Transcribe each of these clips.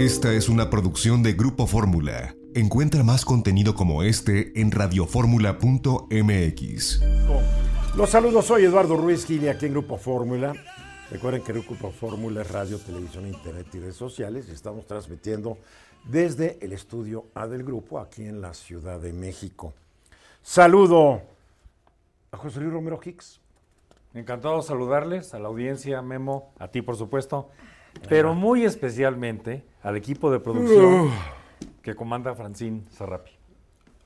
Esta es una producción de Grupo Fórmula. Encuentra más contenido como este en radioformula.mx. Los saludos, soy Eduardo Ruiz Gili aquí en Grupo Fórmula. Recuerden que Grupo Fórmula es radio, televisión, internet y redes sociales. Estamos transmitiendo desde el estudio A del grupo aquí en la Ciudad de México. Saludo a José Luis Romero Hicks. Encantado de saludarles, a la audiencia, Memo, a ti por supuesto, pero muy especialmente al equipo de producción que comanda Francín Sarrapi.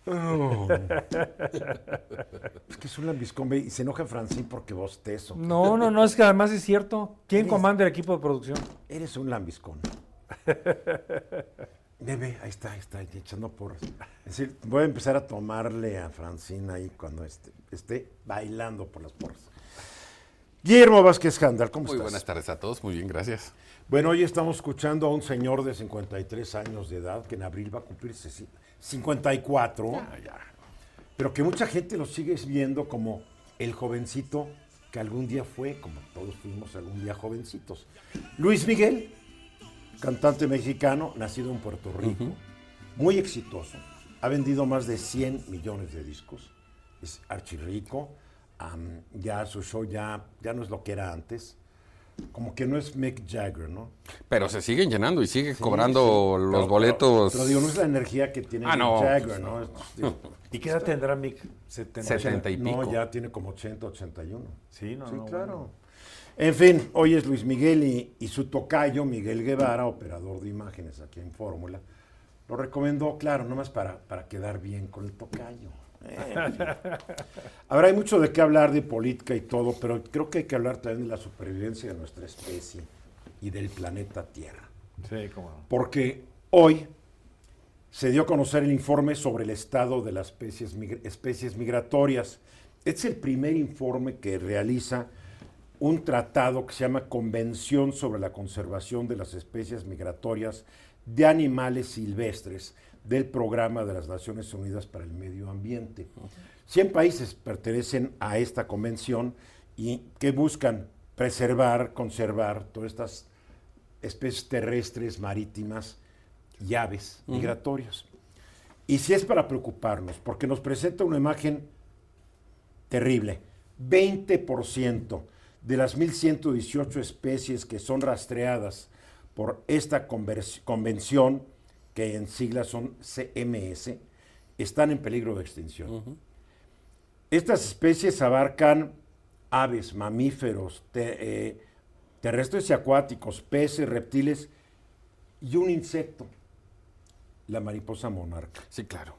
Es que es un lambiscón y se enoja Francín porque vos teso. No, no, no, es que además es cierto. ¿Quién comanda el equipo de producción? Eres un lambiscón. Bebe, ahí está, ahí está, echando porras. Es decir, voy a empezar a tomarle a Francine ahí cuando esté, esté bailando por las porras. Guillermo Vázquez Handal, ¿cómo Muy estás? buenas tardes a todos, muy bien, gracias. Bueno, hoy estamos escuchando a un señor de 53 años de edad que en abril va a cumplirse sí, 54, pero que mucha gente lo sigue viendo como el jovencito que algún día fue, como todos fuimos algún día jovencitos. Luis Miguel, cantante mexicano, nacido en Puerto Rico, muy exitoso, ha vendido más de 100 millones de discos, es archirrico, am, ya su show ya, ya no es lo que era antes, como que no es Mick Jagger, ¿no? Pero se siguen llenando y sigue cobrando Sí, los pero- boletos. Pero, digo, no es la energía que tiene Ah, Mick no, Jagger, pues ¿no? Es- digo, ¿Y qué edad tendrá Mick? 70. 70 y pico. no, ya tiene como 80, 81. Sí, no, sí, no, claro. bueno. En fin, hoy es Luis Miguel y, y su tocayo, Miguel Guevara, operador de imágenes aquí en Fórmula, lo recomendó, claro, nomás para, para quedar bien con el tocayo. Ahora hay mucho de qué hablar de política y todo, pero creo que hay que hablar también de la supervivencia de nuestra especie y del planeta Tierra Sí, cómo no. porque hoy se dio a conocer el informe sobre el estado de las especies, especies migratorias. Este es el primer informe que realiza un tratado que se llama Convención sobre la Conservación de las Especies Migratorias de Animales Silvestres del Programa de las Naciones Unidas para el Medio Ambiente. 100 países pertenecen a esta convención y que buscan preservar, conservar todas estas especies terrestres, marítimas y aves migratorias. Y si es para preocuparnos, porque nos presenta una imagen terrible. 20% de las 1.118 especies que son rastreadas por esta convención, que en siglas son CMS, están en peligro de extinción. Estas especies abarcan aves, mamíferos, te- eh, terrestres y acuáticos, peces, reptiles y un insecto, la mariposa monarca. Sí, claro.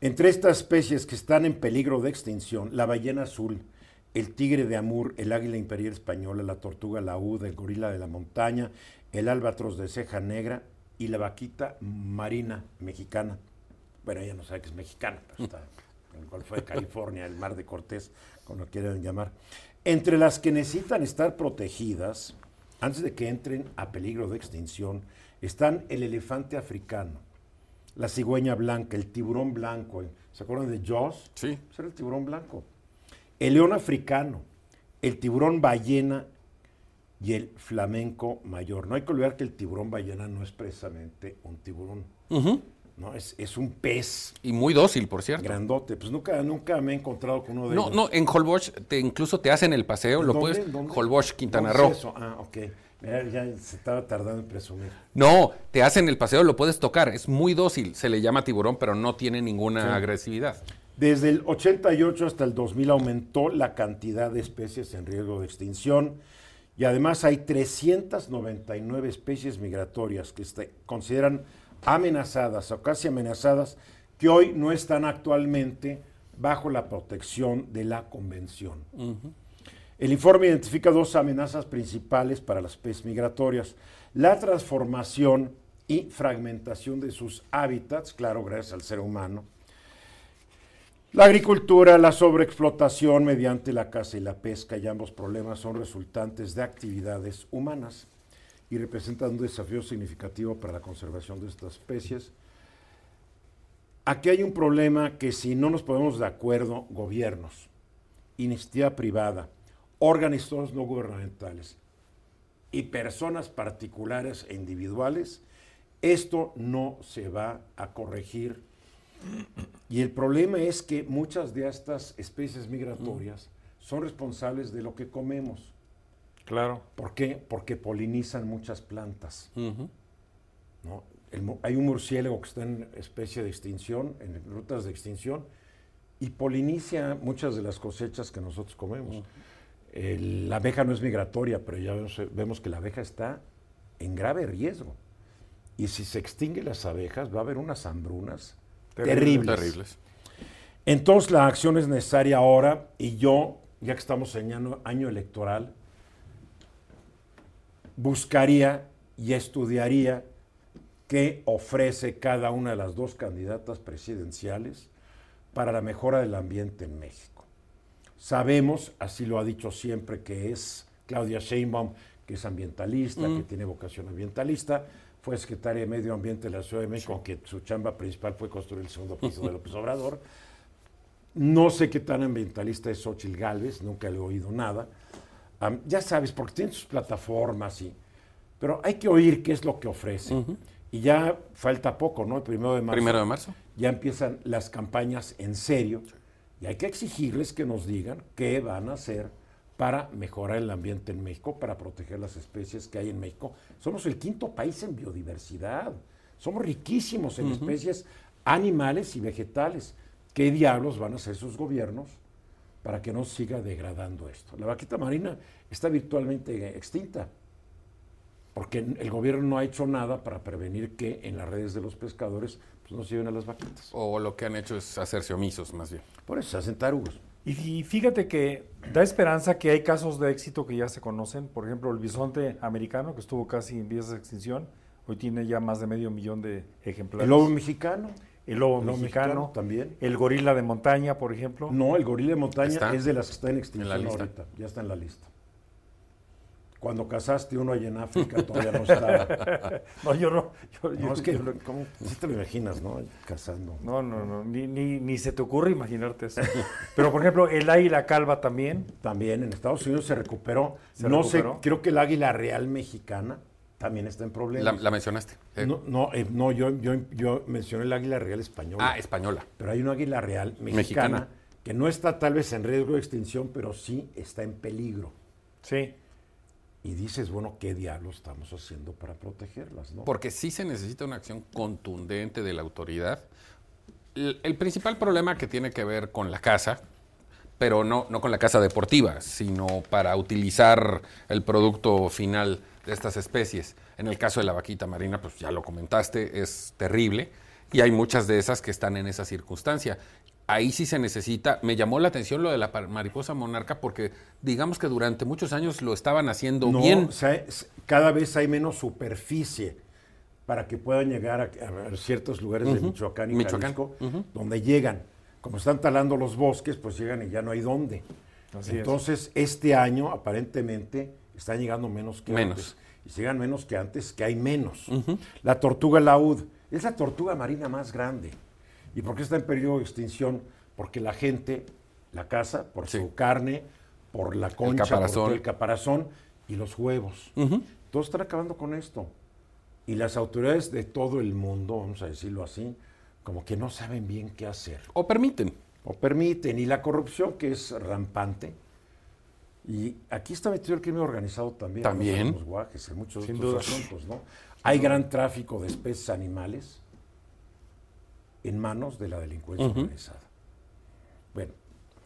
Entre estas especies que están en peligro de extinción, la ballena azul, el tigre de Amur, el águila imperial española, la tortuga laúd, el gorila de la montaña, el albatros de ceja negra y la vaquita marina mexicana. Bueno, ella no sabe que es mexicana, pero está en el Golfo de California, el Mar de Cortés, como lo quieran llamar. Entre las que necesitan estar protegidas, antes de que entren a peligro de extinción, están el elefante africano, la cigüeña blanca, el tiburón blanco. ¿Se acuerdan de Jaws? Sí. Ese era el tiburón blanco. El león africano, el tiburón ballena y el flamenco mayor. No hay que olvidar que el tiburón ballena no es precisamente un tiburón. No, es, es un pez Y muy dócil, por cierto. grandote. Pues nunca, nunca me he encontrado con uno de No, ellos. no, en Holbox te, incluso te hacen el paseo, lo ¿Dónde? puedes. ¿Dónde? Holbox, Quintana ¿Dónde Roo. es eso? Ah, ok. Mira, ya se estaba tardando en presumir. No, te hacen el paseo, lo puedes tocar. Es muy dócil. Se le llama tiburón, pero no tiene ninguna agresividad. Desde el 88 hasta el 2000 aumentó la cantidad de especies en riesgo de extinción y además hay 399 especies migratorias que se consideran amenazadas o casi amenazadas que hoy no están actualmente bajo la protección de la convención. El informe identifica dos amenazas principales para las especies migratorias. La transformación y fragmentación de sus hábitats, claro, gracias al ser humano. La agricultura, la sobreexplotación mediante la caza y la pesca y ambos problemas son resultantes de actividades humanas y representan un desafío significativo para la conservación de estas especies. Aquí hay un problema que si no nos ponemos de acuerdo, gobiernos, iniciativa privada, organismos no gubernamentales y personas particulares e individuales, esto no se va a corregir. Y el problema es que muchas de estas especies migratorias son responsables de lo que comemos. Claro. ¿Por qué? Porque polinizan muchas plantas. Hay un murciélago que está en especie de extinción, en rutas de extinción, y poliniza muchas de las cosechas que nosotros comemos. El- la abeja no es migratoria, pero ya vemos, vemos que la abeja está en grave riesgo. Y si se extinguen las abejas, va a haber unas hambrunas Terribles. Entonces la acción es necesaria ahora y yo, ya que estamos en año, año electoral, buscaría y estudiaría qué ofrece cada una de las dos candidatas presidenciales para la mejora del ambiente en México. Sabemos, así lo ha dicho siempre, que es Claudia Sheinbaum, que es ambientalista, que tiene vocación ambientalista, fue secretaria de Medio Ambiente de la Ciudad de México, aunque su chamba principal fue construir el segundo piso de López Obrador. No sé qué tan ambientalista es Xochitl Galvez, nunca le he oído nada. Ya sabes, porque tienen sus plataformas y... Pero hay que oír qué es lo que ofrece. Y ya falta poco, ¿no? El primero de marzo. Primero de marzo. Ya empiezan las campañas en serio y hay que exigirles que nos digan qué van a hacer para mejorar el ambiente en México, para proteger las especies que hay en México. Somos el quinto país en biodiversidad. Somos riquísimos en especies animales y vegetales. ¿Qué diablos van a hacer sus gobiernos para que no siga degradando esto? La vaquita marina está virtualmente extinta porque el gobierno no ha hecho nada para prevenir que en las redes de los pescadores pues, no se lleven a las vaquitas. O lo que han hecho es hacerse omisos, más bien. Por eso se hacen tarugos. Y fí- fíjate que da esperanza que hay casos de éxito que ya se conocen. Por ejemplo, el bisonte americano, que estuvo casi en vías de extinción, hoy tiene ya más de medio millón de ejemplares. El lobo mexicano. El lobo el lobo mexicano, mexicano también. El gorila de montaña, por ejemplo. No, el gorila de montaña Está. es de las que está en extinción En la lista. ahorita. Ya está en la lista. Cuando cazaste uno allá en África todavía no estaba. No, yo no. yo- No, yo- es que, yo ¿cómo? Sí te lo imaginas, ¿no? Cazando. No, no, no, ni, ni, ni se te ocurre imaginarte eso. Pero, por ejemplo, el águila calva también. También en Estados Unidos se recuperó. ¿Se no recuperó? sé, creo que el águila real mexicana también está en problemas. la mencionaste. Eh, No, no, eh, no, yo, yo, yo mencioné el águila real española. Ah, española. Pero hay una águila real mexicana, Mexicana. que no está tal vez en riesgo de extinción, pero sí está en peligro. Sí. Y dices, bueno, ¿qué diablos estamos haciendo para protegerlas? ¿no? Porque sí se necesita una acción contundente de la autoridad. El, el principal problema que tiene que ver con la casa, pero no, no con la casa deportiva, sino para utilizar el producto final de estas especies. En el caso de la vaquita marina, pues ya lo comentaste, es terrible y hay muchas de esas que están en esa circunstancia. Ahí sí se necesita, me llamó la atención lo de la mariposa monarca porque digamos que durante muchos años lo estaban haciendo No, bien. o sea, es- cada vez hay menos superficie para que puedan llegar a, a ciertos lugares de Michoacán y Michoacán, Jalisco, donde llegan. Como están talando los bosques, pues llegan y ya no hay dónde. Así es. Entonces, este año aparentemente están llegando menos que Menos. antes. Y si llegan menos que antes, que hay menos. La tortuga laúd es la tortuga marina más grande. ¿Y por qué está en periodo de extinción? Porque la gente la caza por Sí. su carne, por la concha, por caparazón. el caparazón y los huevos. Todos están acabando con esto. Y las autoridades de todo el mundo, vamos a decirlo así, como que no saben bien qué hacer. O permiten. O permiten. Y la corrupción, que es rampante. Y aquí está metido el crimen organizado también. También. En los guajes, en muchos Sin otros duda. asuntos, ¿no? Hay gran tráfico de especies animales en manos de la delincuencia organizada. Bueno,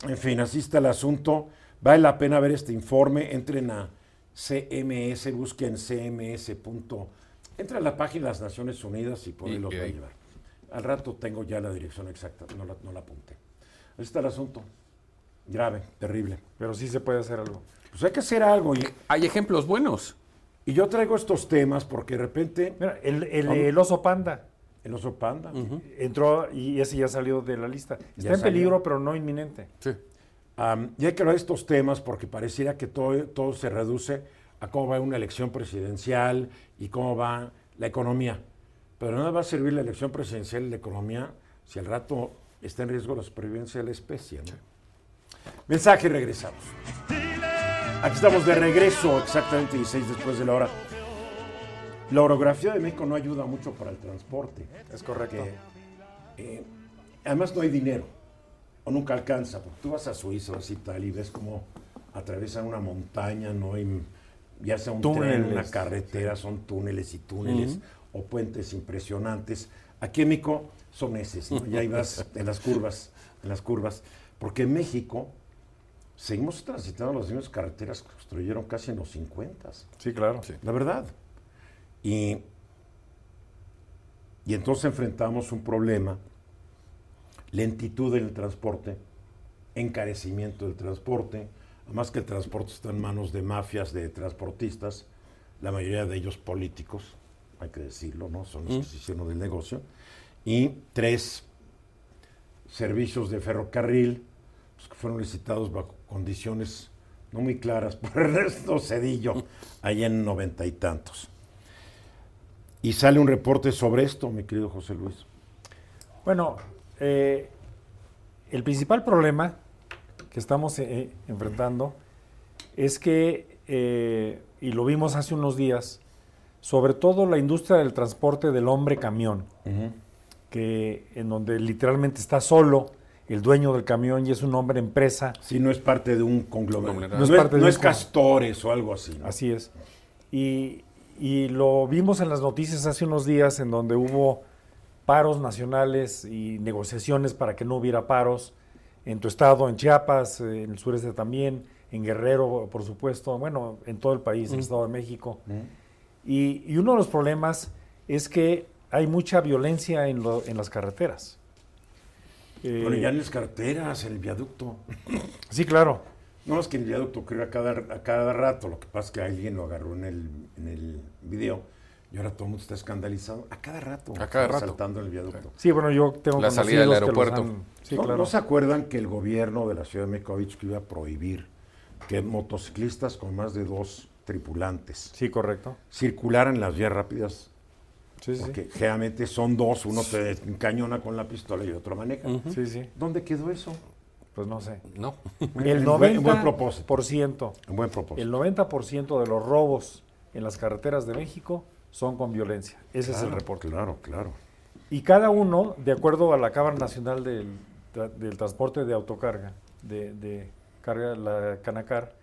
en fin, así está el asunto. Vale la pena ver este informe. Entren a CMS, busquen CMS. punto- Entra a la página de las Naciones Unidas y por ahí los va a llevar. Al rato tengo ya la dirección exacta, no la, no la apunté. Está el asunto. Grave, terrible. Pero sí se puede hacer algo. Pues hay que hacer algo. Y, Hay ejemplos buenos. y yo traigo estos temas porque de repente Mira, el, el- Vamos. el oso panda el oso panda, entró y ese ya salió de la lista. Está Ya en salió. peligro, pero no inminente. Sí. Am, y hay que hablar de estos temas porque pareciera que todo, todo se reduce a cómo va una elección presidencial y cómo va la economía. Pero nada va a servir la elección presidencial y la economía si al rato está en riesgo la supervivencia de la especie. ¿no? Mensaje y regresamos. Aquí estamos de regreso, exactamente 16 después de la hora. La orografía de México no ayuda mucho para el transporte. Es correcto. eh, además no hay dinero, o nunca alcanza, porque tú vas a Suiza, vas a Italia y ves cómo atraviesan una montaña, no hay, ya sea un tren, Túneles. una carretera, son túneles y túneles, o puentes impresionantes. Aquí en México son esos, ¿no? y ahí vas en las curvas, en las curvas, porque en México seguimos transitando las mismas carreteras que construyeron casi en los 50. Sí, claro. Sí. La verdad. Y, y entonces enfrentamos un problema, lentitud en el transporte, encarecimiento del transporte, además que el transporte está en manos de mafias de transportistas, la mayoría de ellos políticos, hay que decirlo, ¿no? Son los que se hicieron del negocio. Y tres, servicios de ferrocarril, pues, que fueron licitados bajo condiciones no muy claras por Ernesto Cedillo, allá en noventa y tantos. Y sale un reporte sobre esto, mi querido José Luis. Bueno, eh, el principal problema que estamos eh, enfrentando es que, eh, y lo vimos hace unos días, sobre todo la industria del transporte del hombre camión, que en donde literalmente está solo el dueño del camión y es un hombre empresa. Si no es parte de un conglomerado. No es, No es parte no es Castores o algo así. ¿no? Así es. Y, y lo vimos en las noticias hace unos días en donde hubo paros nacionales y negociaciones para que no hubiera paros en tu estado, en Chiapas, eh, en el sureste también, en Guerrero, por supuesto, bueno, en todo el país, en el Estado de México. Y, y uno de los problemas es que hay mucha violencia en, lo- en las carreteras. Eh, Bueno, ya en las carreteras, el viaducto. Sí, claro. No es que el viaducto ocurre a cada, a cada rato, lo que pasa es que alguien lo agarró en el, en el video y ahora todo el mundo está escandalizado. A cada rato. A cada rato. Saltando en el viaducto. Sí, bueno, yo tengo La salida del conocidos que los aeropuerto. han- Sí, ¿No, claro. ¿No se acuerdan que el gobierno de la Ciudad de México ha dicho que iba a prohibir que motociclistas con más de dos tripulantes Sí, correcto. circularan en las vías rápidas? Sí, sí. Porque generalmente son dos, uno te encañona con la pistola y otro maneja. Sí, sí. ¿Dónde quedó eso? Pues no sé. No. El En buen- en buen 90%, propósito. Un buen propósito. el 90% de los robos en las carreteras de México son con violencia. Ese es el reporte. Claro, claro. Y cada uno, de acuerdo a la Cámara Nacional del, del Transporte de Autocarga, de, de carga, la Canacar,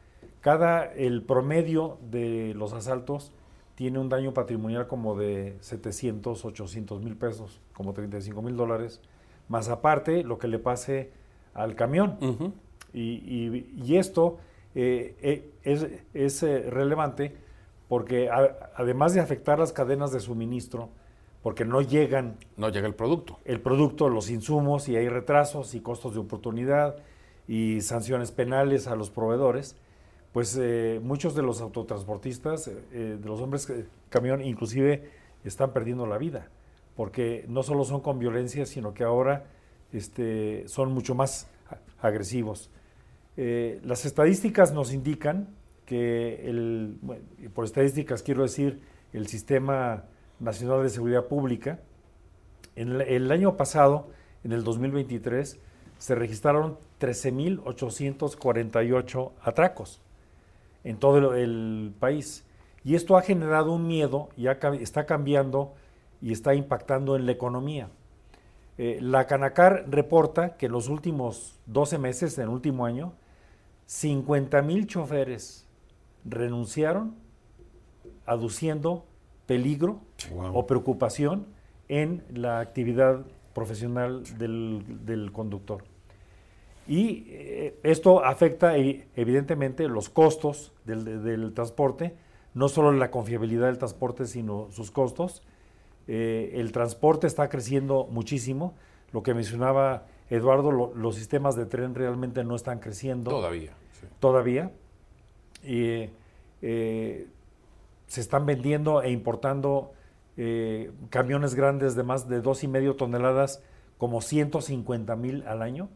cada, el promedio de los asaltos tiene un daño patrimonial como de 700, 800 mil pesos, como 35 mil dólares, más aparte lo que le pase al camión. Y, y- y esto eh, eh, es, es, eh, relevante porque a- además de afectar las cadenas de suministro, porque no llegan No llega el producto. el producto, los insumos y hay retrasos y costos de oportunidad y sanciones penales a los proveedores, pues eh, muchos de los autotransportistas, eh, de los hombres que camión, inclusive están perdiendo la vida, porque no solo son con violencia, sino que ahora este, son mucho más agresivos. Eh, las estadísticas nos indican que, el, bueno, por estadísticas quiero decir, el Sistema Nacional de Seguridad Pública, en el, año pasado, en el 2023, se registraron 13.848 atracos en todo el, el país. Y esto ha generado un miedo y está cambiando y está impactando en la economía. Eh, la Canacar reporta que en los últimos 12 meses, en el último año, 50 mil choferes renunciaron aduciendo peligro Wow. o preocupación en la actividad profesional del, del conductor. Y eh, esto afecta e- evidentemente los costos del, de- del transporte, no solo la confiabilidad del transporte, sino sus costos. Eh, el transporte está creciendo muchísimo. Lo que mencionaba Eduardo, lo- los sistemas de tren realmente no están creciendo Todavía. sí. todavía. Y, eh, se están vendiendo e importando eh, camiones grandes de más de dos y medio toneladas, como 150 mil al año.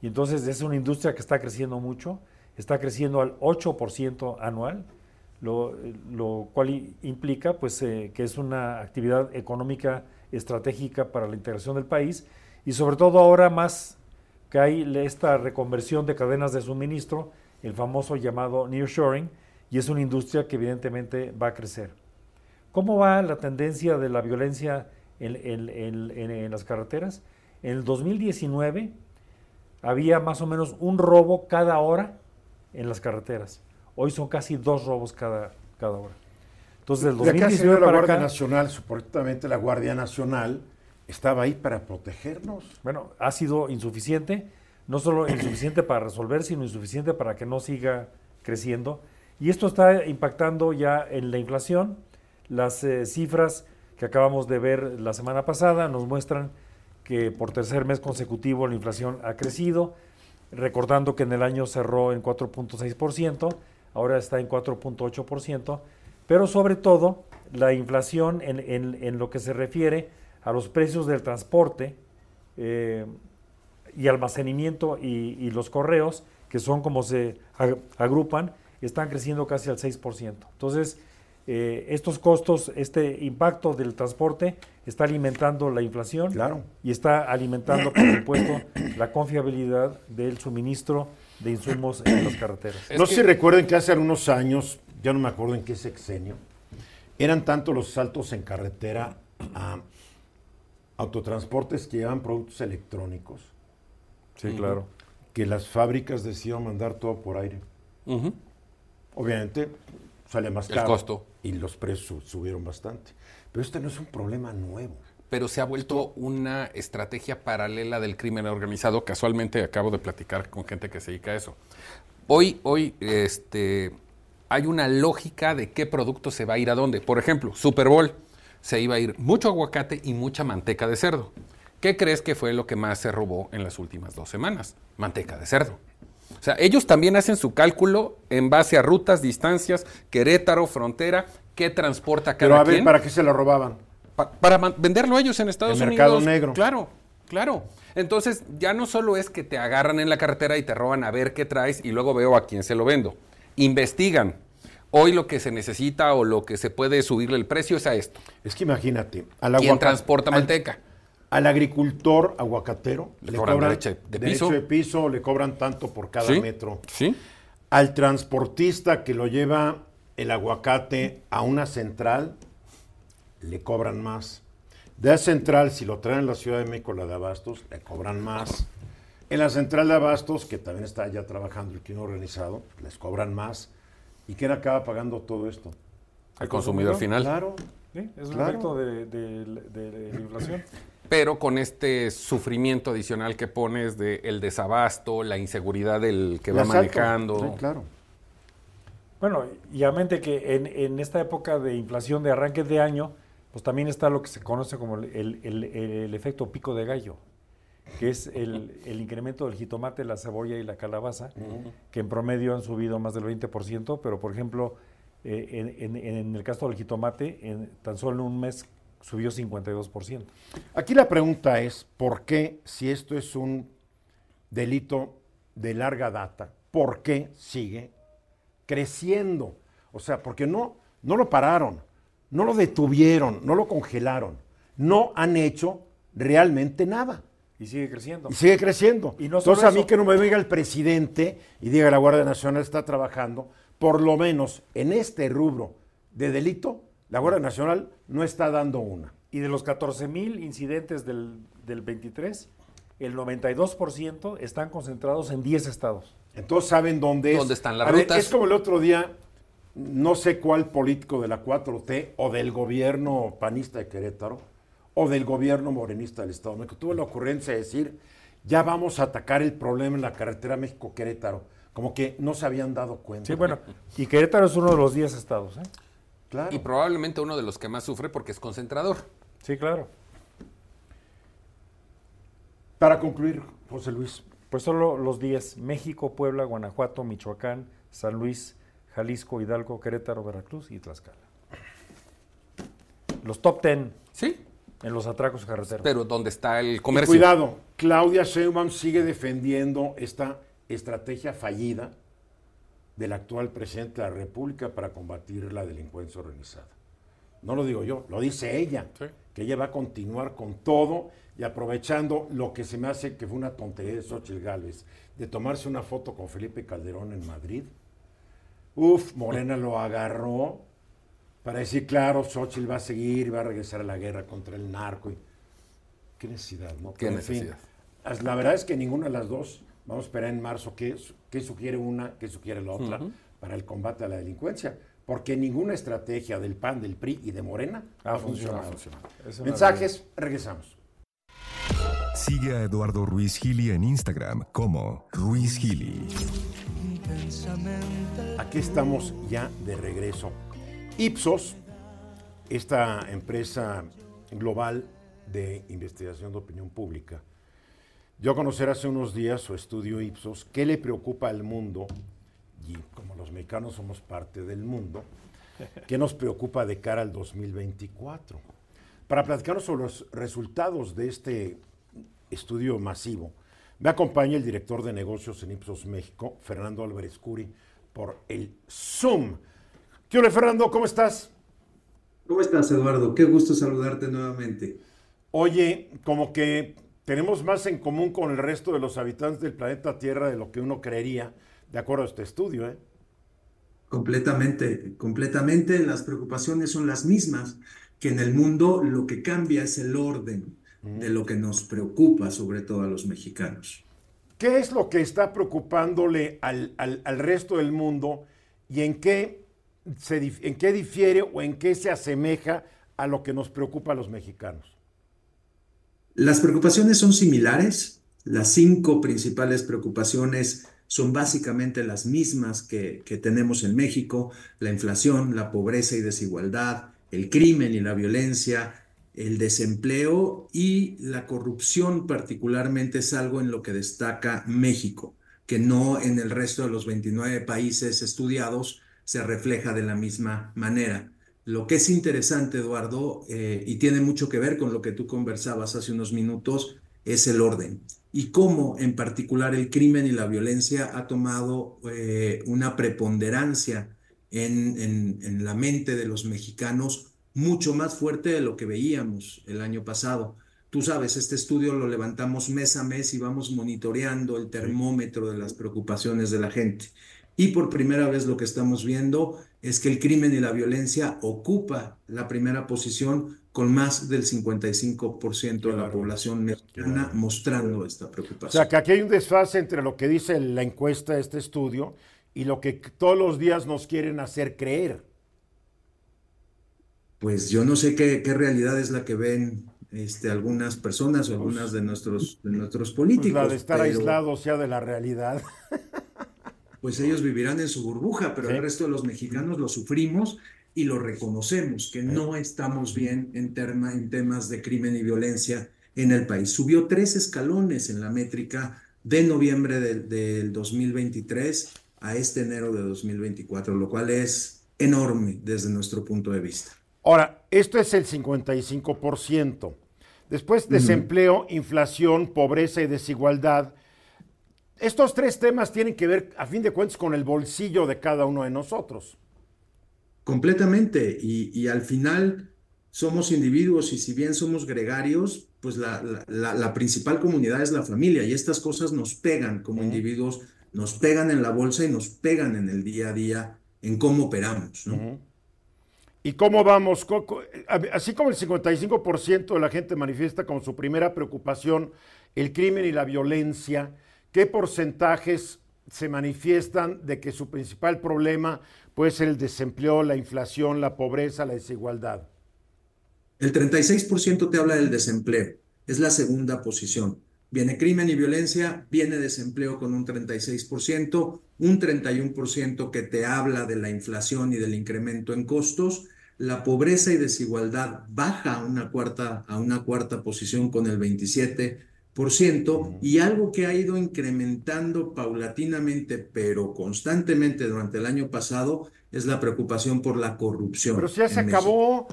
Y entonces es una industria que está creciendo mucho, está creciendo al 8% anual, lo, lo cual implica pues, eh, que es una actividad económica estratégica para la integración del país y sobre todo ahora más que hay esta reconversión de cadenas de suministro el famoso llamado nearshoring, y es una industria que evidentemente va a crecer. ¿Cómo va la tendencia de la violencia en, en- en- en- en las carreteras? En el 2019 había más o menos un robo cada hora en las carreteras. Hoy son casi dos robos cada, cada hora. Entonces, del De acá se 2019 la para Guardia acá, Nacional, supuestamente la Guardia Nacional estaba ahí para protegernos. bueno, ha sido insuficiente, no solo insuficiente para resolver, sino insuficiente para que no siga creciendo. Y esto está impactando ya en la inflación. Las eh, cifras que acabamos de ver la semana pasada nos muestran que por tercer mes consecutivo la inflación ha crecido, recordando que en el año cerró en 4.6%, ahora está en 4.8%, pero sobre todo la inflación en, en- en lo que se refiere a los precios del transporte eh, y almacenamiento y, y los correos, que son como se ag- agrupan, están creciendo casi al 6%. Entonces, eh, estos costos, este impacto del transporte está alimentando la inflación Claro. y está alimentando, por supuesto, la confiabilidad del suministro de insumos en las carreteras. Es no que- sé si recuerden que hace algunos años, ya no me acuerdo en qué sexenio, eran tanto los saltos en carretera a autotransportes que llevan productos electrónicos Sí, claro. que las fábricas decidieron mandar todo por aire. Obviamente sale más El caro. costo. Y los precios su- subieron bastante. Pero este no es un problema nuevo. Pero se ha vuelto una estrategia paralela del crimen organizado. Casualmente acabo de platicar con gente que se dedica a eso. Hoy, hoy, este, hay una lógica de qué producto se va a ir a dónde. Por ejemplo, Super Bowl se iba a ir mucho aguacate y mucha manteca de cerdo. ¿Qué crees que fue lo que más se robó en las últimas dos semanas? Manteca de cerdo. O sea, ellos también hacen su cálculo en base a rutas, distancias, Querétaro, frontera, qué transporta cada Pero a ver, quien. ¿para qué se la robaban? Pa- para venderlo ellos en Estados El Unidos. mercado negro. Claro, claro. Entonces, ya no solo es que te agarran en la carretera y te roban a ver qué traes y luego veo a quién se lo vendo. Investigan. Hoy lo que se necesita o lo que se puede subirle el precio es a esto. Es que imagínate, al ¿Quién transporta manteca? Al agricultor aguacatero Le cobran derecho de derecho piso. de piso, le cobran tanto por cada ¿Sí? metro. ¿Sí? Al transportista que lo lleva el aguacate a una central, le cobran más. De la central, si lo traen a la Ciudad de México, la de Abastos, le cobran más. En la central de Abastos, que también está ya trabajando el crimen organizado, les cobran más. ¿Y quién acaba pagando todo esto? Al consumidor final. Claro. Sí, es un Claro. efecto de, de- de la inflación. Pero con este sufrimiento adicional que pones de el desabasto, la inseguridad del que El va manejando. Sí, claro. Bueno, y a mente que en, en esta época de inflación de arranque de año, pues también está lo que se conoce como el, el- efecto pico de gallo, que es el, el incremento del jitomate, la cebolla y la calabaza, que en promedio han subido más del 20%, pero por ejemplo, eh, en, en- en el caso del jitomate, en tan solo en un mes subió 52%. Aquí la pregunta es, ¿por qué, si esto es un delito de larga data, por qué sigue creciendo? O sea, porque no, no lo pararon, no lo detuvieron, no lo congelaron, no han hecho realmente nada. Y sigue creciendo. Y sigue creciendo. Y no Entonces a mí eso. que no me venga el presidente y diga la Guardia Nacional está trabajando, por lo menos en este rubro de delito, la Guardia Nacional no está dando una. Y de los 14 mil incidentes del, del 23, el 92% están concentrados en 10 estados. Entonces saben dónde es. ¿Dónde están las A ver, rutas? es como el otro día, no sé cuál político de la 4T o del gobierno panista de Querétaro o del gobierno morenista del Estado de México tuvo la ocurrencia de decir, ya vamos a atacar el problema en la carretera México-Querétaro. Como que no se habían dado cuenta. Sí, bueno, y Querétaro es uno de los 10 estados. ¿eh? claro. Y probablemente uno de los que más sufre porque es concentrador. Sí, claro. Para concluir, José Luis, Pues solo los 10, México, Puebla, Guanajuato, Michoacán, San Luis, Jalisco, Hidalgo, Querétaro, Veracruz y Tlaxcala. Los top 10 Sí, en los atracos carreteros. pero ¿dónde está el y comercio? cuidado, Claudia Sheinbaum sigue defendiendo esta estrategia fallida del actual presidente de la República para combatir la delincuencia organizada. No lo digo yo, lo dice ella, Sí. que ella va a continuar con todo y aprovechando lo que se me hace que fue una tontería de Xochitl Gálvez, de tomarse una foto con Felipe Calderón en Madrid. Uf, Morena lo agarró para decir, claro, Xochitl va a seguir y va a regresar a la guerra contra el narco. Y, qué necesidad, ¿no? Qué Pero, en fin, necesidad. as- la verdad es que ninguna de las dos, vamos a esperar en marzo qué, qué sugiere una, qué sugiere la otra para el combate a la delincuencia. Porque ninguna estrategia del PAN, del PRI y de Morena ha, funcionado. funcionado. Mensajes, regresamos. Sigue a Eduardo Ruiz Gili en Instagram como Ruiz Gili. Aquí estamos ya de regreso. Ipsos, esta empresa global de investigación de opinión pública, a conocer hace unos días su estudio Ipsos, qué le preocupa al mundo, y como los mexicanos somos parte del mundo, qué nos preocupa de cara al 2024. Para platicarnos sobre los resultados de este estudio masivo, me acompaña el director de negocios en Ipsos México, Fernando Álvarez Curi, por el Zoom. ¿Qué hola, Fernando? ¿Cómo estás? ¿Cómo estás, Eduardo? Qué gusto saludarte nuevamente. Oye, como que tenemos más en común con el resto de los habitantes del planeta Tierra de lo que uno creería, de acuerdo a este estudio, ¿eh? Completamente, completamente. Las preocupaciones son las mismas, que en el mundo lo que cambia es el orden de lo que nos preocupa, sobre todo a los mexicanos. ¿Qué es lo que está preocupándole al, al- al resto del mundo y en qué, se, en qué difiere o en qué se asemeja a lo que nos preocupa a los mexicanos? Las preocupaciones son similares. Las cinco principales preocupaciones son básicamente las mismas que, que tenemos en México. La inflación, la pobreza y desigualdad, el crimen y la violencia, el desempleo y la corrupción particularmente es algo en lo que destaca México, que no en el resto de los 29 países estudiados se refleja de la misma manera. Lo que es interesante, Eduardo, eh, y tiene mucho que ver con lo que tú conversabas hace unos minutos, es el orden y cómo en particular el crimen y la violencia ha tomado eh, una preponderancia en, en- en la mente de los mexicanos mucho más fuerte de lo que veíamos el año pasado. Tú sabes, este estudio lo levantamos mes a mes y vamos monitoreando el termómetro de las preocupaciones de la gente. Y por primera vez lo que estamos viendo es que el crimen y la violencia ocupa la primera posición con más del 55% de la población mexicana mostrando esta O preocupación. sea, que aquí hay un desfase entre lo que dice la encuesta de este estudio y lo que todos los días nos quieren hacer creer. Pues yo no sé qué, qué realidad es la que ven este, algunas personas o algunas de nuestros, de nuestros Pues políticos. la de estar pero, aislados ya de la realidad. Pues ellos vivirán en su burbuja, pero Sí. el resto de los mexicanos lo sufrimos y lo reconocemos, que no estamos bien en, terma- en temas de crimen y violencia en el país. Subió tres escalones en la métrica de noviembre del, del 2023 a este enero de 2024, lo cual es enorme desde nuestro punto de vista. Ahora, esto es el 55%. Después, desempleo, inflación, pobreza y desigualdad. Estos tres temas tienen que ver, a fin de cuentas, con el bolsillo de cada uno de nosotros. Completamente. Y, y al final somos individuos y si bien somos gregarios, pues la, la- la- la principal comunidad es la familia y estas cosas nos pegan como individuos, nos pegan en la bolsa y nos pegan en el día a día en cómo operamos, ¿no? ¿Y cómo vamos? Co- Así como el 55% de la gente manifiesta como su primera preocupación el crimen y la violencia, ¿qué porcentajes se manifiestan de que su principal problema puede ser el desempleo, la inflación, la pobreza, la desigualdad? El 36% te habla del desempleo, es la segunda posición. Viene crimen y violencia, viene desempleo con un 36%, un 31% que te habla de la inflación y del incremento en costos. La pobreza y desigualdad baja a una cuarta, a una cuarta posición con el 27%. Y algo que ha ido incrementando paulatinamente, pero constantemente durante el año pasado, es la preocupación por la corrupción. Pero si ya se en México. acabó.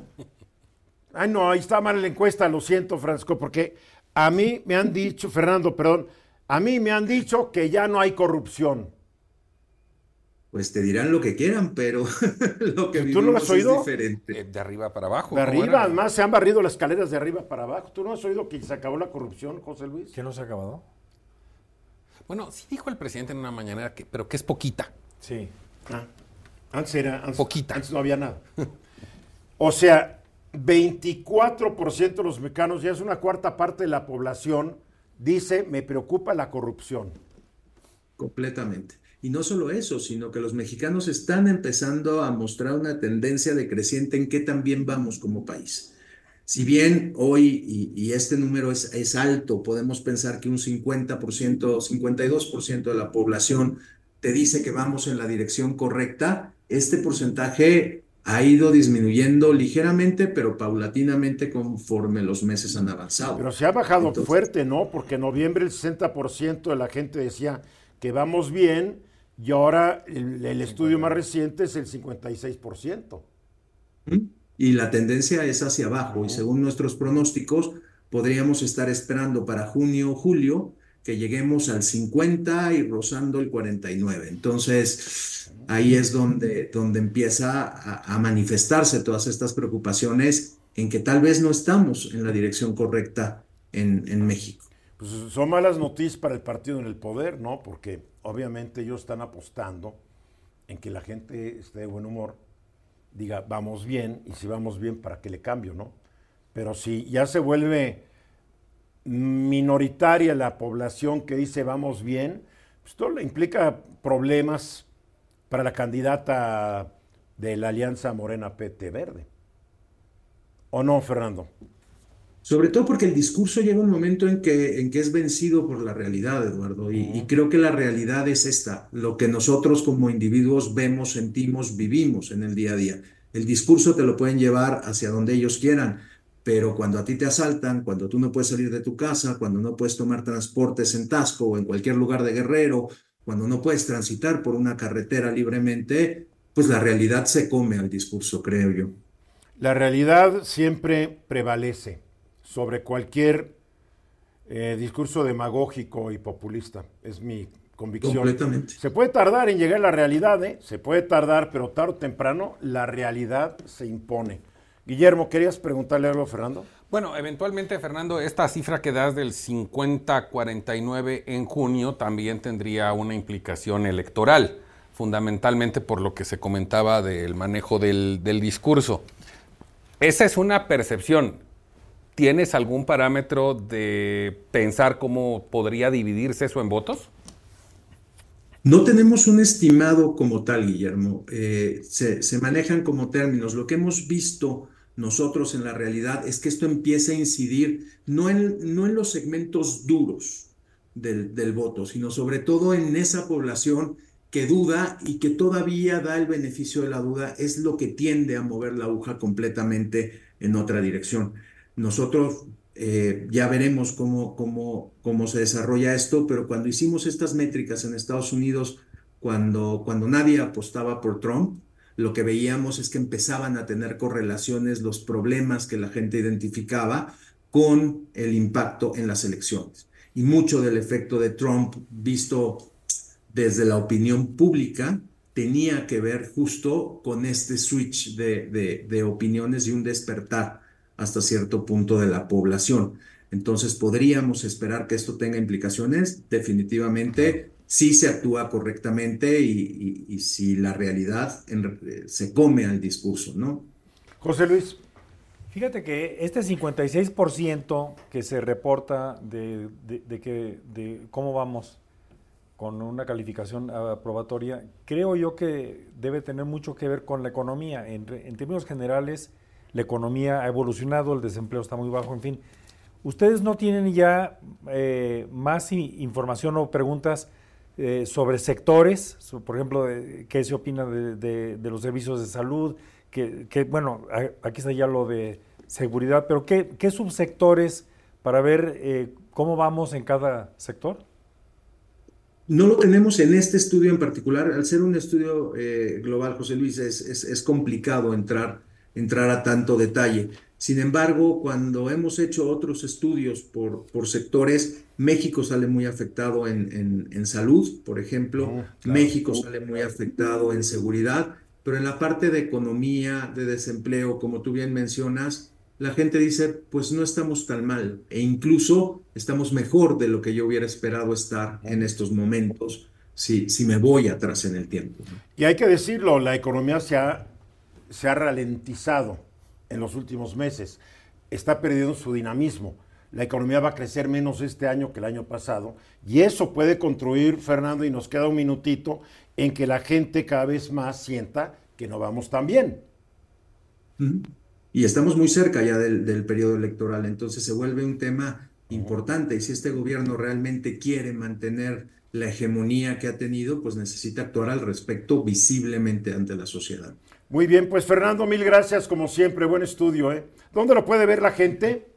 Ay, no, ahí está mal la encuesta, lo siento, Francisco, porque a mí me han dicho, Fernando, perdón, a mí me han dicho que ya no hay corrupción. pues te dirán lo que quieran, pero lo que ¿Tú no lo has oído? es diferente. Eh, de arriba para abajo. De ¿cómo arriba, era? además se han barrido las escaleras de arriba para abajo. ¿Tú no has oído que se acabó la corrupción, José Luis? ¿Qué no se ha acabado? Bueno, sí dijo el presidente en una mañanera, que, pero que es poquita. Sí. Ah, antes era. Antes, Poquita. Antes no había nada. o sea, 24% de los mexicanos, ya es una cuarta parte de la población, dice: Me preocupa la corrupción. Completamente. Y no solo eso, sino que los mexicanos están empezando a mostrar una tendencia decreciente en qué también vamos como país. Si bien hoy, y, este número es, es, alto, podemos pensar que un 50%, 52% de la población te dice que vamos en la dirección correcta, este porcentaje ha ido disminuyendo ligeramente, pero paulatinamente conforme los meses han avanzado. Pero se ha bajado Entonces, fuerte, ¿no? Porque en noviembre el 60% de la gente decía que vamos bien y ahora el, el estudio más reciente es el 56%. Y la tendencia es hacia abajo y según nuestros pronósticos podríamos estar esperando para junio o julio que lleguemos al 50 y rozando el 49. Entonces ahí es donde, donde empieza a, a manifestarse todas estas preocupaciones en que tal vez no estamos en la dirección correcta en, en México. Pues son malas noticias para el partido en el poder, ¿no? Porque obviamente ellos están apostando en que la gente esté de buen humor, diga, vamos bien, y si vamos bien, ¿para qué le cambio, no? Pero si ya se vuelve minoritaria la población que dice vamos bien, pues esto le implica problemas para la candidata de la Alianza Morena PT Verde. ¿O no, Fernando? Sobre todo porque el discurso llega un momento en que, en que es vencido por la realidad, Eduardo, y, y, creo que la realidad es esta, lo que nosotros como individuos vemos, sentimos, vivimos en el día a día. El discurso te lo pueden llevar hacia donde ellos quieran, pero cuando a ti te asaltan, cuando tú no puedes salir de tu casa, cuando no puedes tomar transportes en Tasco o en cualquier lugar de Guerrero, cuando no puedes transitar por una carretera libremente, pues la realidad se come al discurso, creo yo. La realidad siempre prevalece sobre cualquier eh, discurso demagógico y populista. Es mi convicción. Completamente. Se puede tardar en llegar a la realidad, ¿eh? se puede tardar, pero tarde o temprano la realidad se impone. Guillermo, ¿querías preguntarle algo a Fernando? Bueno, eventualmente, Fernando, esta cifra que das del 50-49 en junio también tendría una implicación electoral, fundamentalmente por lo que se comentaba del manejo del, del discurso. Esa es una percepción. ¿Tienes algún parámetro de pensar cómo podría dividirse eso en votos? No tenemos un estimado como tal, Guillermo. Eh, se, se, manejan como términos. Lo que hemos visto nosotros en la realidad es que esto empieza a incidir no en, no en los segmentos duros del, del voto, sino sobre todo en esa población que duda y que todavía da el beneficio de la duda, es lo que tiende a mover la aguja completamente en otra dirección. Nosotros eh, ya veremos cómo, cómo, cómo se desarrolla esto, pero cuando hicimos estas métricas en Estados Unidos, cuando, cuando nadie apostaba por Trump, lo que veíamos es que empezaban a tener correlaciones los problemas que la gente identificaba con el impacto en las elecciones. Y mucho del efecto de Trump visto desde la opinión pública tenía que ver justo con este switch de, de, opiniones y un despertar hasta cierto punto de la población. Entonces, ¿podríamos esperar que esto tenga implicaciones? Definitivamente, si sí se actúa correctamente y, y, y si la realidad en, se come al discurso, ¿no? José Luis. Fíjate que este 56% que se reporta de, de, de, que, de cómo vamos con una calificación aprobatoria, creo yo que debe tener mucho que ver con la economía. En, en términos generales, la economía ha evolucionado, el desempleo está muy bajo, en fin. ¿Ustedes no tienen ya eh, más información o preguntas eh, sobre sectores? Por ejemplo, ¿qué se opina de, de, los servicios de salud? Que, bueno, aquí está ya lo de seguridad, pero ¿qué, subsectores para ver eh, cómo vamos en cada sector? No lo tenemos en este estudio en particular. Al ser un estudio global, José Luis, es, es complicado entrar entrar a tanto detalle. Sin embargo, cuando hemos hecho otros estudios por, por sectores, México sale muy afectado en, en, salud, por ejemplo, México sale muy afectado en seguridad, pero en la parte de economía, de desempleo, como tú bien mencionas, la gente dice, pues no estamos tan mal e incluso estamos mejor de lo que yo hubiera esperado estar en estos momentos si, si me voy atrás en el tiempo. Y hay que decirlo, la economía se ha, se ha ralentizado en los últimos meses, está perdiendo su dinamismo. La economía va a crecer menos este año que el año pasado y eso puede construir, Fernando, y nos queda un minutito, en que la gente cada vez más sienta que no vamos tan bien. Y estamos muy cerca ya del, periodo electoral, entonces se vuelve un tema importante. Y si este gobierno realmente quiere mantener la hegemonía que ha tenido, pues necesita actuar al respecto visiblemente ante la sociedad. Muy bien, pues Fernando, mil gracias como siempre, buen estudio. ¿eh? ¿Dónde lo puede ver la gente?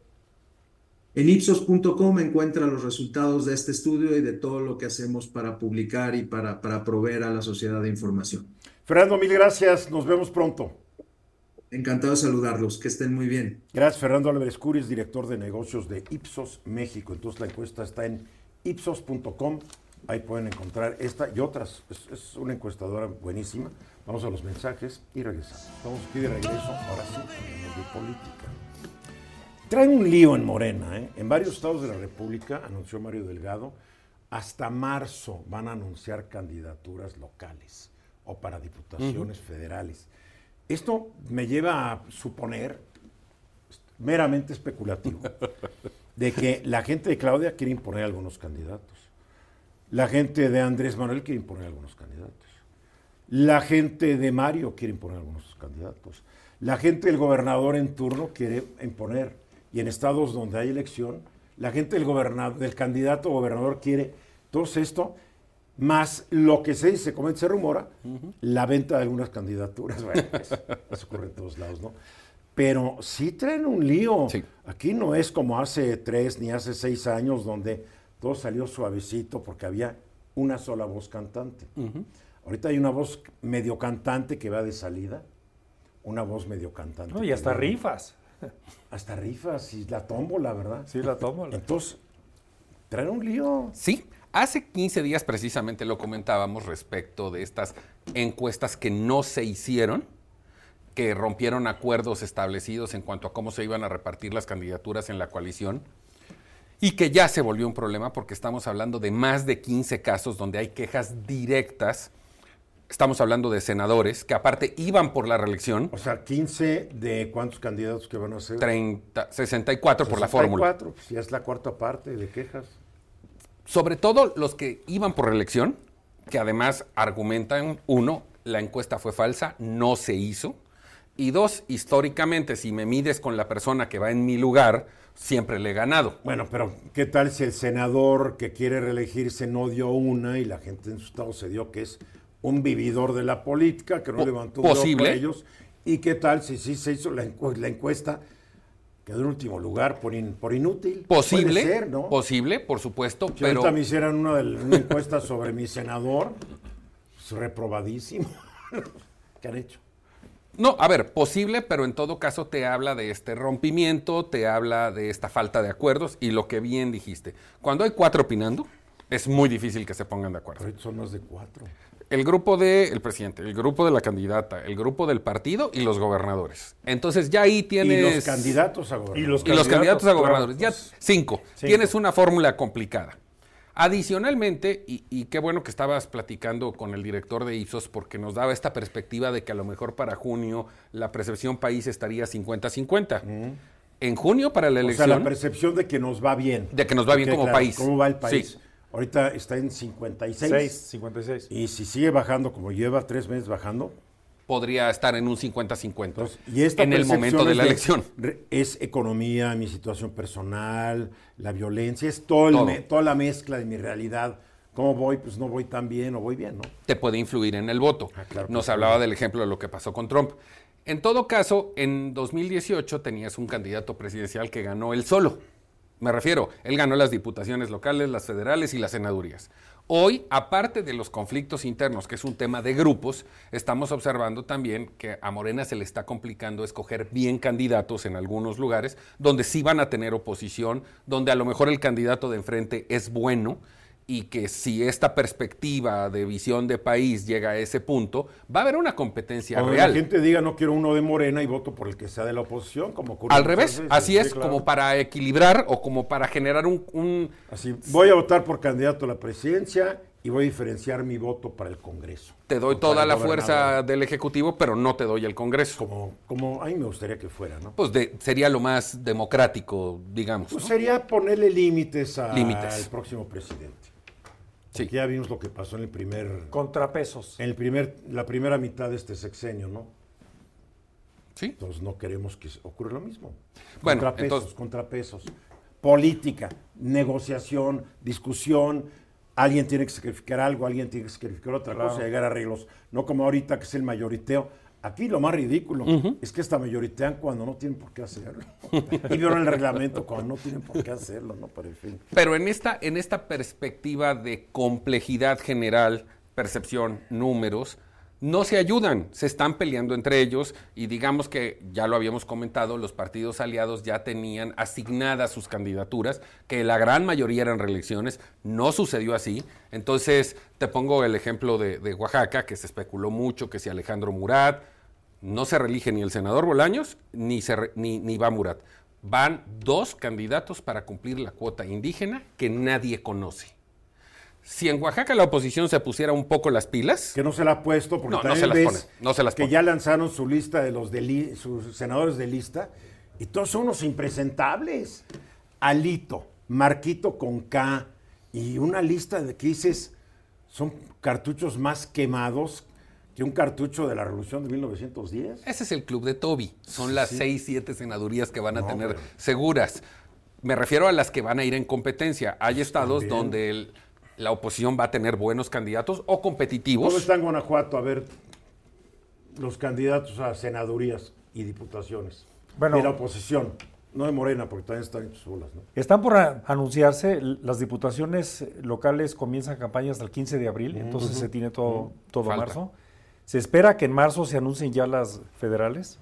En ipsos.com encuentra los resultados de este estudio y de todo lo que hacemos para publicar y para, para proveer a la sociedad de información. Fernando, mil gracias, nos vemos pronto. Encantado de saludarlos, que estén muy bien. Gracias, Fernando Álvarez Curis, director de negocios de Ipsos México. Entonces la encuesta está en ipsos.com, ahí pueden encontrar esta y otras. Es, una encuestadora buenísima. Vamos a los mensajes y regresamos. Estamos aquí de regreso, ahora sí, de política. Traen un lío en Morena, ¿eh? En varios estados de la República, anunció Mario Delgado, hasta marzo van a anunciar candidaturas locales o para diputaciones federales. Esto me lleva a suponer, meramente especulativo, de que la gente de Claudia quiere imponer algunos candidatos. La gente de Andrés Manuel quiere imponer algunos candidatos. La gente de Mario quiere imponer algunos candidatos. La gente del gobernador en turno quiere imponer. Y en estados donde hay elección, la gente del, gobernador, del candidato gobernador quiere. Todo esto más lo que se dice, como se rumora, la venta de algunas candidaturas. Bueno, eso, ocurre en todos lados, ¿no? Pero sí traen un lío. Aquí no es como hace tres ni hace seis años donde todo salió suavecito porque había una sola voz cantante. Ahorita hay una voz medio cantante que va de salida, una voz medio cantante. y hasta rifas. Hasta rifas y la tómbola, ¿verdad? Sí, la tómbola. Entonces, traen un lío. Sí, Hace 15 días precisamente lo comentábamos respecto de estas encuestas que no se hicieron, que rompieron acuerdos establecidos en cuanto a cómo se iban a repartir las candidaturas en la coalición y que ya se volvió un problema porque estamos hablando de más de 15 casos donde hay quejas directas. Estamos hablando de senadores que aparte iban por la reelección. O sea, 15 de cuántos candidatos que van a ser? 30, 64 por la fórmula. 64, pues ya es la cuarta parte de quejas sobre todo los que iban por reelección, que además argumentan, uno, la encuesta fue falsa, no se hizo, y dos, históricamente, si me mides con la persona que va en mi lugar, siempre le he ganado. Bueno, pero ¿qué tal si el senador que quiere reelegirse no dio una y la gente en su estado se dio que es un vividor de la política, que no levantó un por ellos? ¿Y qué tal si sí se hizo la, encuesta quedó en último lugar por, por inútil. Posible, ser, ¿no? posible, por supuesto, si pero... ahorita me hicieran una, de, una encuesta sobre mi senador, pues, reprobadísimo. ¿Qué han hecho? No, a ver, posible, pero en todo caso te habla de este rompimiento, te habla de esta falta de acuerdos y lo que bien dijiste. Cuando hay cuatro opinando, es muy difícil que se pongan de acuerdo. Pero son más de cuatro el grupo del presidente, el grupo de la candidata, el grupo del partido y los gobernadores. Entonces ya ahí tienes... Y los candidatos a gobernadores. Y los candidatos, a gobernadores. ya cinco. Tienes una fórmula complicada. Adicionalmente, y, qué bueno que estabas platicando con el director de Ipsos porque nos daba esta perspectiva de que a lo mejor para junio la percepción país estaría 50-50. En junio para la elección... O sea, la percepción de que nos va bien. De que nos va bien como país. ¿Cómo va el país? Ahorita está en 56. 56. Y si sigue bajando, como lleva tres meses bajando. Podría estar en un 50-50. Y esta en el momento de la elección. es economía, mi situación personal, la violencia, es todo toda la mezcla de mi realidad. ¿Cómo voy? Pues no voy tan bien o voy bien, ¿no? Te puede influir en el voto. Ah, Nos hablaba del ejemplo de lo que pasó con Trump. En todo caso, en 2018 tenías un candidato presidencial que ganó él solo. Me refiero, él ganó las diputaciones locales, las federales y las senadurías. Hoy, aparte de los conflictos internos, que es un tema de grupos, estamos observando también que a Morena se le está complicando escoger bien candidatos en algunos lugares, donde sí van a tener oposición, donde a lo mejor el candidato de enfrente es bueno y que si esta perspectiva de visión de país llega a ese punto, va a haber una competencia Cuando real. la gente diga no quiero uno de Morena y voto por el que sea de la oposición, como ocurre Al revés, veces. así Sí, es, claro. como para equilibrar o como para generar un, un- Así, voy a votar por candidato a la presidencia y voy a diferenciar mi voto para el Congreso. te doy toda la fuerza del Ejecutivo, pero no te doy el Congreso. Como, como a mí me gustaría que fuera, ¿no? Pues de- sería lo más democrático, digamos. Pues ¿no? sería ponerle Límites. al próximo presidente. Sí. Ya vimos lo que pasó en el primer, Contrapesos. en el primer, la primera mitad de este sexenio, ¿no? Sí. Entonces no queremos que ocurra lo mismo. Bueno, contrapesos, entonces- contrapesos. Política, negociación, discusión. Alguien tiene que sacrificar algo, alguien tiene que sacrificar otra cosa, llegar a arreglos. No como ahorita que es el mayoriteo. Aquí lo más ridículo es que esta mayoritean cuando no tienen por qué hacerlo. y vieron el reglamento cuando no tienen por qué hacerlo, ¿no? Para el fin. Pero en esta, en esta perspectiva de complejidad general, percepción, números, no se ayudan, se están peleando entre ellos y digamos que, ya lo habíamos comentado, los partidos aliados ya tenían asignadas sus candidaturas, que la gran mayoría eran reelecciones, no sucedió así. Entonces, te pongo el ejemplo de, Oaxaca, que se especuló mucho que si Alejandro Murat, no se reelige ni el senador Bolaños, ni, se re- ni, ni va Murat. Van dos candidatos para cumplir la cuota indígena que nadie conoce. Si en Oaxaca la oposición se pusiera un poco las pilas, Que no se la ha puesto porque No, no se las pone, no se las que pone. ya lanzaron su lista de los de li- sus senadores de lista y todos son unos impresentables. Alito, Marquito con K y una lista de que dices son cartuchos más quemados que un cartucho de la Revolución de 1910. ese es el club de Toby. Son las seis, siete senadurías que van a No, tener pero- seguras. Me refiero a las que van a ir en competencia. Hay estados también. donde el- la oposición va a tener buenos candidatos o competitivos. ¿Cómo está en Guanajuato? A ver, los candidatos a senadurías y diputaciones. Bueno. de la oposición, no de Morena, porque también están solas, ¿no? Están por anunciarse, las diputaciones locales comienzan campaña hasta el 15 de abril, entonces se tiene todo, todo Falta. marzo. Se espera que en marzo se anuncien ya las federales.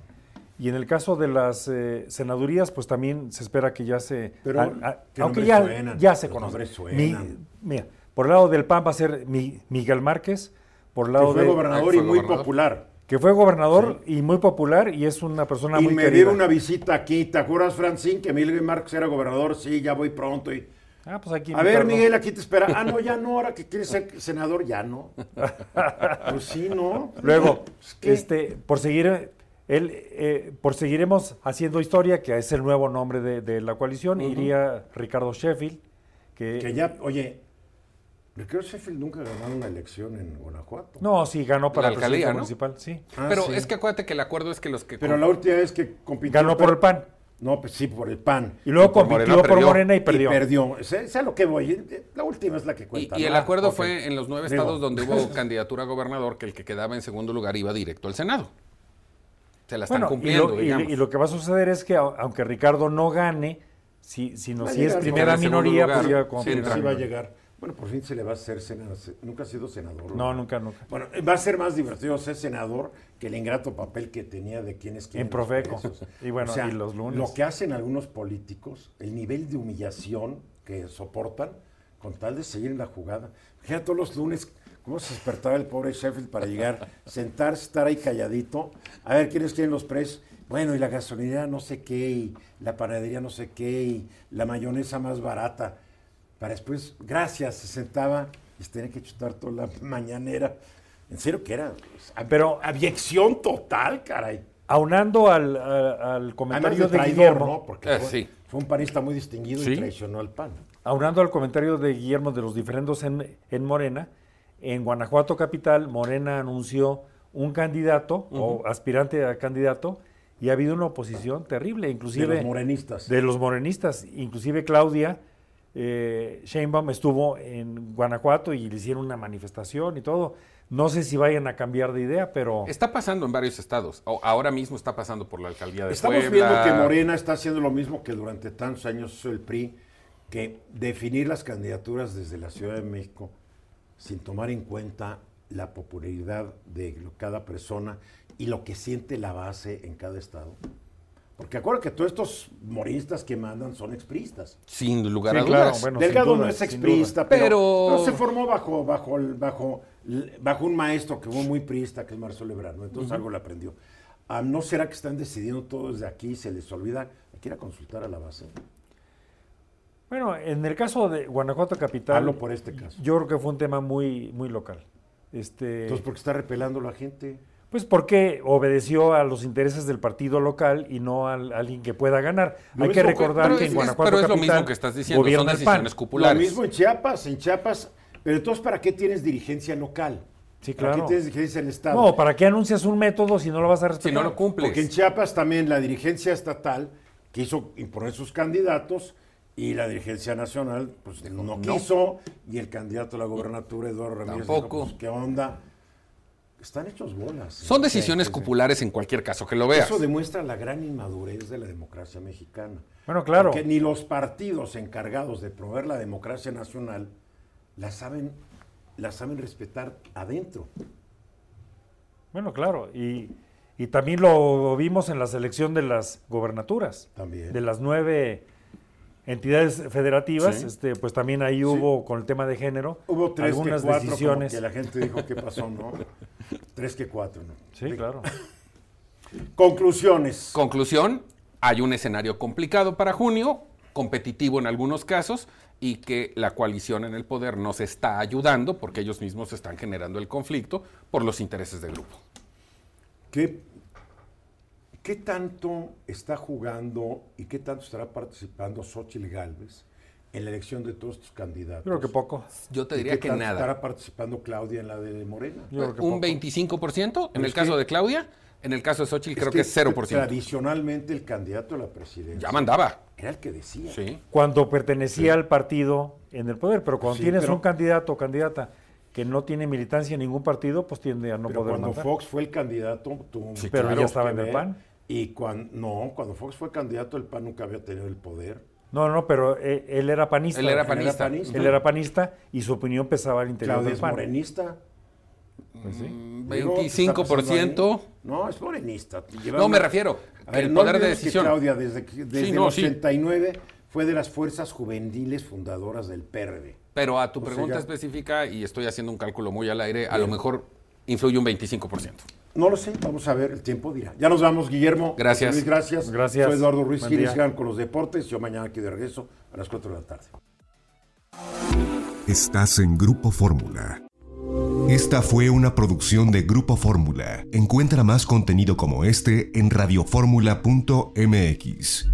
Y en el caso de las eh, senadurías, pues también se espera que ya se... Pero, a- a- ¿qué aunque ya, suenan? ya se Los conoce. nombres Mi- mira, por el lado del PAN va a ser Mi- Miguel Márquez, por el Que lado fue de... gobernador Ah, y fue muy gobernador. popular. Que fue gobernador y muy popular y es una persona y muy me querida. dieron una visita aquí. ¿Te acuerdas, Francín, que Miguel Márquez era gobernador? Sí, ya voy pronto. Y... Ah, pues aquí A ver. Miguel, aquí te espera. Ah, no, ya no, ahora que quieres ser senador, ya no. Pues sí, ¿no? Luego, Pues, este, por seguir, él, eh, por seguiremos haciendo historia, que es el nuevo nombre de, de la coalición, iría Ricardo Sheffield, que, Que ya, oye, Ricardo Sheffield nunca ganado una elección en Guanajuato. no, sí ganó para La alcaldía municipal, sí. Ah, Pero sí. es que acuérdate que el acuerdo es que los que... Pero con- la última vez que compitió... Ganó por el PAN No, pues sí, por el PAN. y luego Y por compitió Morena por perdió. Morena y perdió. Y perdió. A lo que voy. La última es la que cuenta. y el ¿no? acuerdo fue en los nueve Digo. estados donde hubo candidatura a gobernador que el que quedaba en segundo lugar iba directo al Senado. Se la están Bueno, y cumpliendo, lo, y- digamos. y lo que va a suceder es que au- aunque Ricardo no gane, si, si, no, si es primera minoría, lugar, pues ya sí, Sí, va a llegar. Bueno, por fin se le va a hacer senador. Nunca ha sido senador. No, nunca, nunca. Bueno, va a ser más divertido ser senador que el ingrato papel que tenía de quién es quién. En Profeco. Y bueno, O sea, y los lunes. Lo que hacen algunos políticos, el nivel de humillación que soportan con tal de seguir en la jugada. Fíjate todos los lunes cómo se despertaba el pobre Sheffield para llegar, sentarse, estar ahí calladito, a ver quiénes quieren los precios. Bueno, y la gasolinera no sé qué, y la panadería no sé qué, y la mayonesa más barata. Para después, gracias, se sentaba y se tenía que chutar toda la mañanera. En serio que era pues, ab- Pero- abyección total, caray. Aunando al, a- al Además comentario de de, Guillermo, ¿no? Porque Eh, fue, sí. fue un panista muy distinguido Sí. y traicionó al PAN. aunando al comentario de Guillermo de los diferendos en, en Morena, en Guanajuato Capital, Morena anunció un candidato o aspirante a candidato y ha habido una oposición terrible, De inclusive los morenistas. de los morenistas, inclusive Claudia eh, Sheinbaum estuvo en Guanajuato y le hicieron una manifestación y todo. No sé si vayan a cambiar de idea, pero Está pasando en varios estados. O- ahora mismo está pasando por la alcaldía de Estamos Puebla. viendo que Morena está haciendo lo mismo que durante tantos años hizo el PRI, que definir las candidaturas desde la Ciudad de México sin tomar en cuenta la popularidad de cada persona y lo que siente la base en cada estado? Porque acuérdate que todos estos moristas que mandan son expristas. Sin lugar Sí, a claro, dudas. bueno. Delgado duda, no es exprista, pero, Pero- pero se formó bajo, bajo, bajo, bajo un maestro que fue muy priista, que es Marcelo Ebrard, ¿no? entonces algo le aprendió. Ah, ¿No será que están decidiendo todo desde aquí y se les olvida? Hay que ir a consultar a la base. Bueno, en el caso de Guanajuato Capital, Hablo por este caso. yo creo que fue un tema muy, muy local. Este, Entonces, ¿por qué está repelando la gente? Pues porque obedeció a los intereses del partido local y no a alguien que pueda ganar. Lo Hay que mismo que- recordar que es- en es- Guanajuato pero es lo Capital mismo que estás diciendo, son decisiones populares. Lo mismo en Chiapas, en Chiapas. Pero entonces, ¿para qué tienes dirigencia local? Sí, ¿Para claro. qué tienes dirigencia en el Estado? No, ¿para qué anuncias un método si no lo vas a respetar? Si no lo cumples. Porque en Chiapas también la dirigencia estatal quiso imponer sus candidatos y la dirigencia nacional pues no, no. quiso y el candidato a la gobernatura Eduardo Ramírez Tampoco. dijo, pues, ¿qué onda? Están hechos bolas. Son Sí, decisiones sí, sí. populares en cualquier caso que lo veas. Eso demuestra la gran inmadurez de la democracia mexicana. Bueno, claro. Que ni los partidos encargados de promover la democracia nacional la saben, la saben respetar adentro. Bueno, claro. Y, y también lo vimos en la selección de las gobernaturas. También. De las nueve entidades federativas, Sí. este, pues también ahí hubo, con el tema de género, Hubo tres algunas que cuatro, decisiones. como que la gente dijo, ¿qué pasó? No? tres que cuatro, ¿no? Sí, claro. Conclusiones. Conclusión, hay un escenario complicado para junio, competitivo en algunos casos, y que la coalición en el poder nos está ayudando porque ellos mismos están generando el conflicto por los intereses del grupo. ¿Qué, ¿Qué tanto está jugando y qué tanto estará participando Xochitl Galvez en la elección de todos estos candidatos? Creo que poco. Yo te ¿Y diría qué que tanto nada. estará participando Claudia en la de Morena? Yo creo que un poco. 25% en el caso que- de Claudia, en el caso de Xochitl creo que, es 0%. Tradicionalmente el candidato a la presidencia Ya mandaba. era el que decía. Sí. Cuando pertenecía al partido en el poder, pero cuando Sí, tienes pero- un candidato o candidata que no tiene militancia en ningún partido, pues tiende a no Pero poder cuando mandar. Fox fue el candidato, tuvo Sí, pero claro ya estaba en el. PAN. Y cuando, no, cuando Fox fue candidato, el PAN nunca había tenido el poder. No, no, pero eh, él era panista. Él era Él panista. panista. Él era panista y su opinión pesaba al interior Claudia del es morenista. Pues sí. Mm, Digo, ¿qué está pasando 25%. ahí? No, es morenista. Lleva No, me refiero A que ver, el no poder de olvides que decisión. Claudia, desde, que- desde no, el sí. 89, fue de las fuerzas juveniles fundadoras del PRD. Pero a tu O pregunta específica, y estoy haciendo un cálculo muy al aire, a lo mejor influye un 25%. No lo sé, vamos a ver, el tiempo dirá. Ya nos vamos, Guillermo. Gracias. Luis, gracias. Gracias. Soy Eduardo Ruiz sigan con los deportes. Yo mañana aquí de regreso a las 4 de la tarde. Estás en Grupo Fórmula. Esta fue una producción de Grupo Fórmula. Encuentra más contenido como este en radioformula.mx.